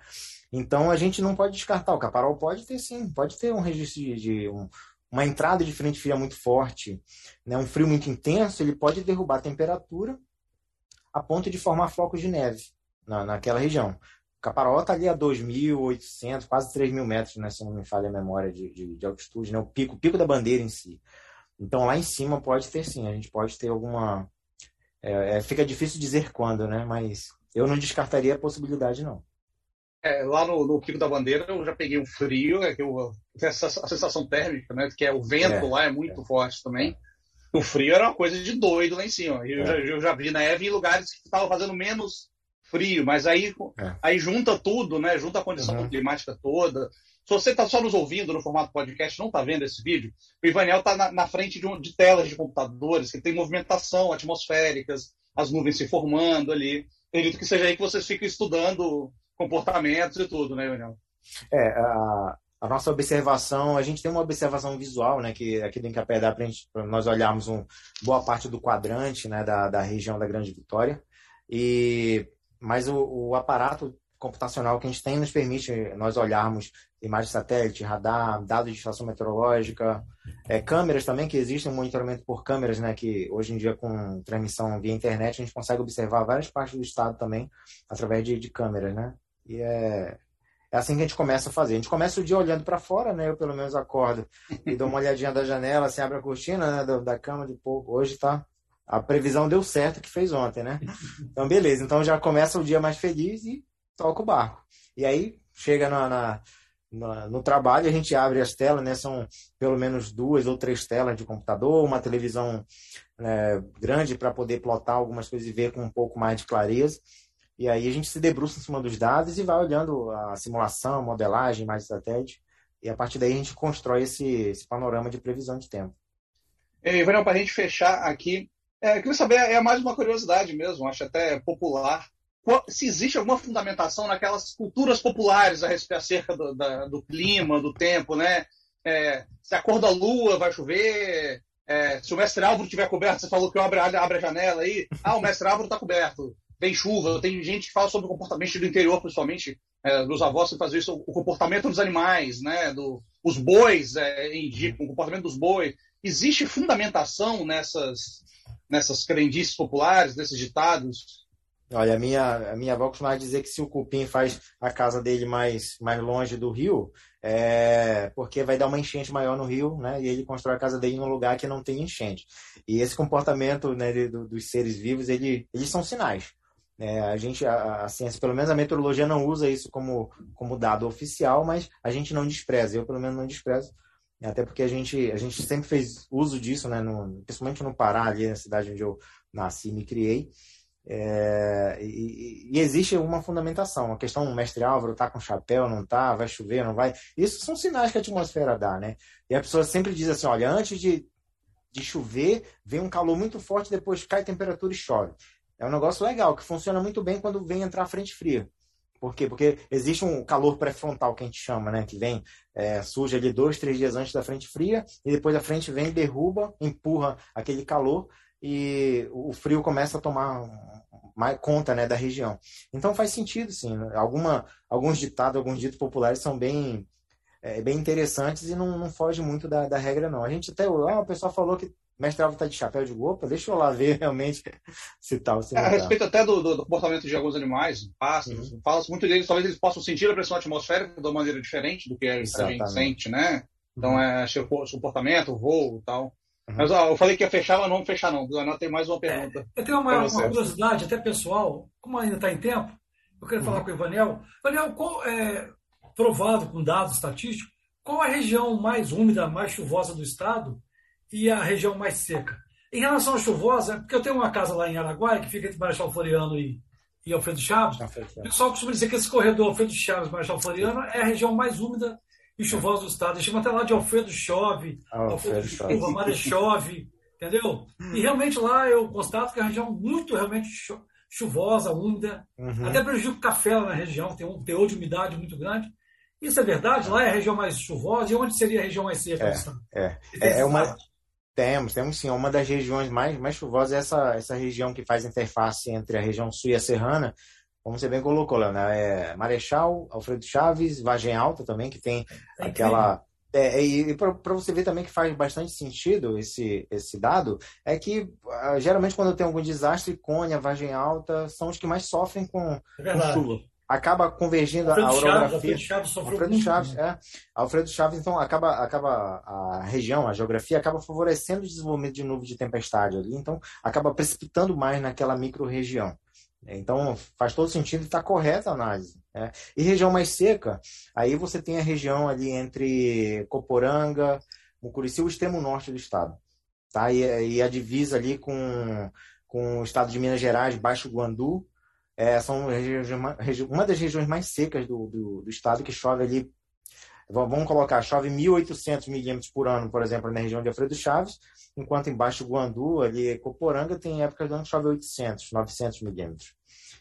Então a gente não pode descartar. O caparol pode ter sim, pode ter um registro de, de um, uma entrada de frente fria muito forte, né? um frio muito intenso, ele pode derrubar a temperatura a ponto de formar flocos de neve na, naquela região. O Caparó está ali a 2.800, quase 3.000 metros, né, se não me falha a memória de, de, de, altitude, né, o pico, o pico da bandeira em si. Então lá em cima pode ter sim, a gente pode ter alguma. É, é, fica difícil dizer quando, né? Mas eu não descartaria a possibilidade, não. É, lá no, no Pico da Bandeira eu já peguei um frio, é que eu, a sensação térmica, né? Que é o vento é, lá é muito é. forte também. O frio era uma coisa de doido lá em cima. Eu, já, eu já vi neve em lugares que estavam fazendo menos frio, mas aí, aí junta tudo, né? Junta a condição uhum. climática toda. Se você está só nos ouvindo no formato podcast, não está vendo esse vídeo, o Ivanel está na, na, frente de, um, de, telas de computadores que tem movimentação atmosféricas, as nuvens se formando ali. Acredito que seja aí que vocês ficam estudando comportamentos e tudo, né, Daniel? É, a, a, nossa observação, a gente tem uma observação visual, né, que aqui do Encapé dá para nós olharmos um, boa parte do quadrante, né, da, da região da Grande Vitória, e, mas o, o aparato computacional que a gente tem nos permite nós olharmos imagem satélite, radar, dados de estação meteorológica, é, câmeras também, que existem um monitoramento por câmeras, né, que hoje em dia com transmissão via internet a gente consegue observar várias partes do estado também através de, de câmeras, né? E é, é assim que a gente começa a fazer. A gente começa o dia olhando para fora, né? Eu pelo menos acordo e dou uma olhadinha da janela, assim, abre a cortina né, da, da cama de pouco. Hoje tá. A previsão deu certo que fez ontem, né? Então, beleza. Então já começa o dia mais feliz e toca o barco. E aí chega na, na no, no trabalho, a gente abre as telas, né? São pelo menos duas ou três telas de computador, uma televisão né, grande para poder plotar algumas coisas e ver com um pouco mais de clareza. E aí a gente se debruça em cima dos dados e vai olhando a simulação, modelagem, mais satélite. E a partir daí a gente constrói esse, esse panorama de previsão de tempo. E, Verão, para a gente fechar aqui, é, eu queria saber, é mais uma curiosidade mesmo, acho até popular. Se existe alguma fundamentação naquelas culturas populares a respeito acerca do, da, do clima, do tempo, né? É, se a cor da lua vai chover, é, se o mestre Álvaro estiver coberto, você falou que abre, abre a janela aí, ah, o mestre Álvaro está coberto vem chuva, tem gente que fala sobre o comportamento do interior, principalmente é, dos avós que fazem isso, o comportamento dos animais, né, do, os bois, é, indicam o comportamento dos bois. Existe fundamentação nessas, nessas crendices populares, nesses ditados? Olha, a minha, a minha avó costumava dizer que se o cupim faz a casa dele mais, mais longe do rio, é porque vai dar uma enchente maior no rio, né? E ele constrói a casa dele num lugar que não tem enchente. E esse comportamento né, de, dos seres vivos, ele, eles são sinais. É, a gente, a, a, ciência, pelo menos a meteorologia não usa isso como, como dado oficial, mas a gente não despreza. Eu, pelo menos, não desprezo. Até porque a gente, a gente sempre fez uso disso, né, no, principalmente no Pará, ali na cidade onde eu nasci e me criei. É, e, e, existe uma fundamentação. A questão, mestre Álvaro tá com chapéu, não tá, vai chover, não vai. Isso são sinais que a atmosfera dá, né? E a pessoa sempre diz assim: olha, antes de, de chover, vem um calor muito forte, depois cai temperatura e chove. É um negócio legal, que funciona muito bem quando vem entrar frente fria. Por quê? Porque existe um calor pré-frontal que a gente chama, né? Que vem, é, surge ali dois, três dias antes da frente fria, e depois a frente vem, derruba, empurra aquele calor, e o frio começa a tomar mais, conta né, da região. Então faz sentido, sim. Alguma, alguns ditados, alguns ditos populares são bem, é, bem interessantes e não, não foge muito da, da regra, não. A gente até. Ah, o pessoal falou que mestre Alvo está de chapéu de gopa, deixa eu lá ver *laughs* realmente se tal. Se é, a respeito até do, do, comportamento de alguns animais, pássaros, uhum. fala-se muito deles, talvez eles possam sentir a pressão atmosférica de uma maneira diferente do que a gente sente, né? Então uhum. é seu comportamento, voo e tal. Uhum. Mas ó, eu falei que ia fechar, mas não vamos fechar não. Ana tem mais uma pergunta. É, eu tenho uma, uma curiosidade, até pessoal, como ainda está em tempo, eu quero falar uhum. com o Ivanel. Ivanel, qual, é, provado com dados estatísticos, qual a região mais úmida, mais chuvosa do estado e a região mais seca. Em relação à chuvosa, porque eu tenho uma casa lá em Araguaia, que fica entre Marechal Floriano e, e Alfredo Chaves, o pessoal costuma dizer que esse corredor Alfredo Chaves, Marechal Floriano, é a região mais úmida e chuvosa do estado. Eles chamam até lá de Alfredo Chove, ah, Alfredo Chuva, Maré *laughs* Chove, entendeu? E realmente lá eu constato que é uma região muito realmente chuvosa, úmida, uhum. até prejudica o café lá na região, tem um teor de umidade muito grande. Isso é verdade? Lá é a região mais chuvosa e onde seria a região mais seca é, do estado? É, é, é uma, temos, temos sim. Uma das regiões mais, mais chuvosas é essa, essa região que faz interface entre a região sul e a serrana, como você bem colocou, Léo, né? É Marechal, Alfredo Chaves, Vagem Alta também, que tem é aquela. É, e para você ver também que faz bastante sentido esse, esse dado, é que uh, geralmente quando tem algum desastre, Cônia, Vagem Alta são os que mais sofrem com, é com chuva acaba convergindo Alfredo a orografia. Alfredo Chaves Alfredo muito, Chaves, né? é. Alfredo Chaves, então, acaba, acaba a região, a geografia, acaba favorecendo o desenvolvimento de nuvens de tempestade ali, então acaba precipitando mais naquela micro-região. Então, faz todo sentido e está correta a análise. Né? E região mais seca, aí você tem a região ali entre Coporanga, Mucurici, o extremo norte do estado. Tá? E, e a divisa ali com, com o estado de Minas Gerais, Baixo Guandu, é, são uma das regiões mais secas do, do, do, estado, que chove ali, vamos colocar, chove 1.800 milímetros por ano, por exemplo, na região de Alfredo Chaves, enquanto embaixo Guandu, ali Coporanga, tem épocas do ano que chove 800, 900 milímetros.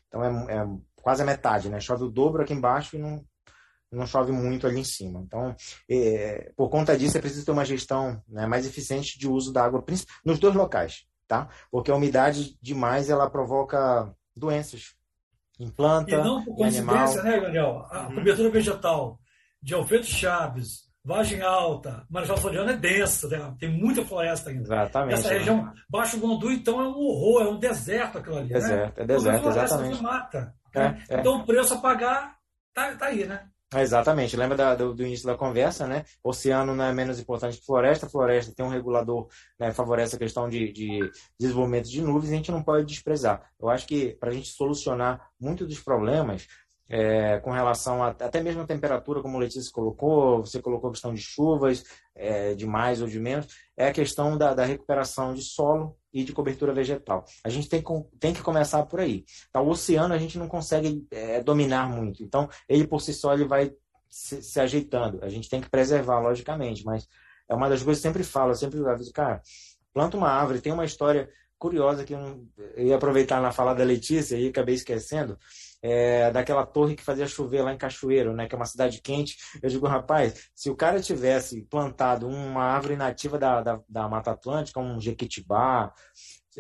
Então é, é, quase a metade, né? Chove o dobro aqui embaixo e não, não chove muito ali em cima. Então, é, por conta disso, é preciso ter uma gestão né, mais eficiente de uso da água nos dois locais, tá? Porque a umidade demais ela provoca doenças Implanta. E não por coincidência, né, Daniel? A uhum. cobertura vegetal de Alfredo Chaves, Vagem Alta, Marechal Floriano é densa, né? tem muita floresta ainda. Exatamente. Essa região, né? Baixo Gondu, então, é um horror, é um deserto aquilo ali. Né? Deserto, né? é deserto, exatamente. mata. É, né? é. Então o preço a pagar tá, tá aí, né? Exatamente. Lembra da, do, do, início da conversa, né? Oceano não é menos importante que floresta. Floresta tem um regulador, né, favorece a questão de, de desenvolvimento de nuvens, a gente não pode desprezar. Eu acho que para a gente solucionar muitos dos problemas, é, com relação a, até mesmo a temperatura, como o Letícia colocou, você colocou a questão de chuvas, é, de mais ou de menos, é a questão da, da, recuperação de solo e de cobertura vegetal. A gente tem, tem que começar por aí. Então, o oceano a gente não consegue é, dominar muito. Então, ele por si só ele vai se, se, ajeitando. A gente tem que preservar, logicamente, mas é uma das coisas que eu sempre falo, eu sempre aviso, cara, planta uma árvore, tem uma história curiosa que eu, eu ia aproveitar na fala da Letícia e acabei esquecendo é, daquela torre que fazia chover lá em Cachoeiro, né, que é uma cidade quente. Eu digo, rapaz, se o cara tivesse plantado uma árvore nativa da, da, da Mata Atlântica, um jequitibá,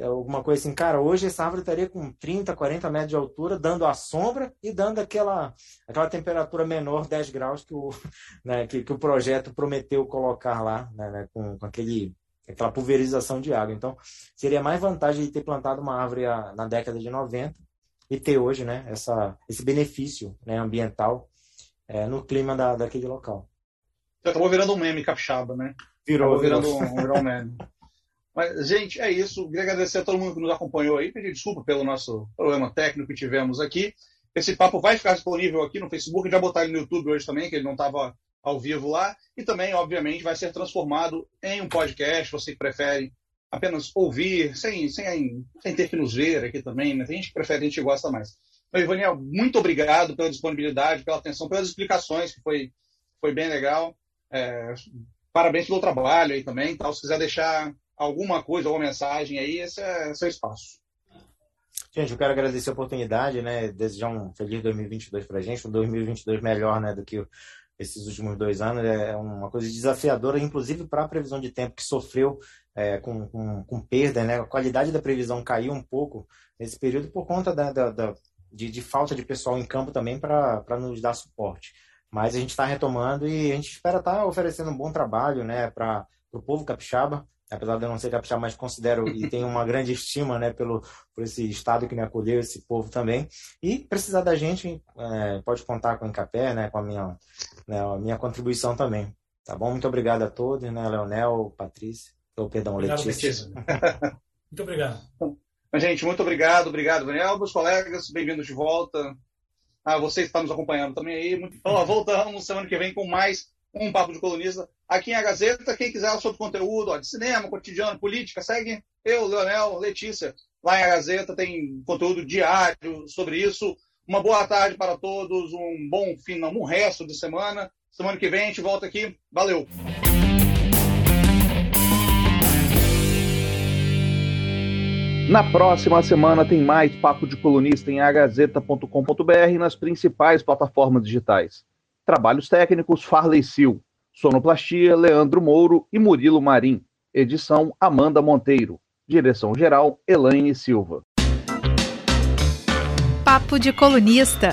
alguma coisa assim, cara, hoje essa árvore estaria com 30, 40 metros de altura, dando a sombra e dando aquela, aquela temperatura menor, 10 graus, que o, *laughs* né, que, que o projeto prometeu colocar lá, né, né, com, com aquele aquela pulverização de água. Então, seria mais vantagem de ter plantado uma árvore na década de 90 e ter hoje né, essa, esse benefício né, ambiental é, no clima da, daquele local. Já acabou virando um meme capixaba, né? Virou. Acabou virando um, virou um meme. Mas, gente, é isso. Queria agradecer a todo mundo que nos acompanhou aí. Pedir desculpa pelo nosso problema técnico que tivemos aqui. Esse papo vai ficar disponível aqui no Facebook. Já botar ele no YouTube hoje também, que ele não estava ao vivo lá. E também, obviamente, vai ser transformado em um podcast. Você que prefere apenas ouvir, sem, sem, sem ter que nos ver aqui também, né? Tem gente que prefere, a gente gosta mais. Então, Ivaniel, muito obrigado pela disponibilidade, pela atenção, pelas explicações, que foi, foi bem legal. É, parabéns pelo trabalho aí também. Tal. Se quiser deixar alguma coisa, alguma mensagem aí, esse é seu espaço. Gente, eu quero agradecer a oportunidade, né? Desejar um feliz 2022 para a gente, um 2022 melhor, né, do que esses últimos dois anos. É uma coisa desafiadora, inclusive para a previsão de tempo, que sofreu é, com, com, com, perda. Né? A qualidade da previsão caiu um pouco nesse período por conta da, da, da de, de, falta de pessoal em campo também para nos dar suporte. Mas a gente está retomando e a gente espera estar tá oferecendo um bom trabalho né, para o povo capixaba apesar de eu não ser capixaba, mas considero e *laughs* tenho uma grande estima né, pelo, por esse estado que me acolheu, esse povo também. E precisar da gente, é, pode contar com o Encapé, né, com a minha, né, a minha contribuição também. Tá bom? Muito obrigado a todos, né, Leonel, Patrícia, ou perdão, obrigado, Letícia. *laughs* Muito obrigado. Gente, muito obrigado, obrigado, Daniel, meus colegas, bem-vindos de volta. Ah, você está nos acompanhando também aí. Muito... Então, voltamos semana que vem com mais um Papo de Colunista aqui em A Gazeta. Quem quiser sobre conteúdo ó, de cinema, cotidiano, política, segue eu, Leonel, Letícia, lá em A Gazeta. Tem conteúdo diário sobre isso. Uma boa tarde para todos, um bom fim, um resto de semana. Semana que vem a gente volta aqui. Valeu! Na próxima semana tem mais Papo de Colunista em agazeta.com.br e nas principais plataformas digitais. Trabalhos técnicos Farley Sil. Sonoplastia Leandro Mouro e Murilo Marim. Edição Amanda Monteiro. Direção geral Elaine Silva. Papo de colunista.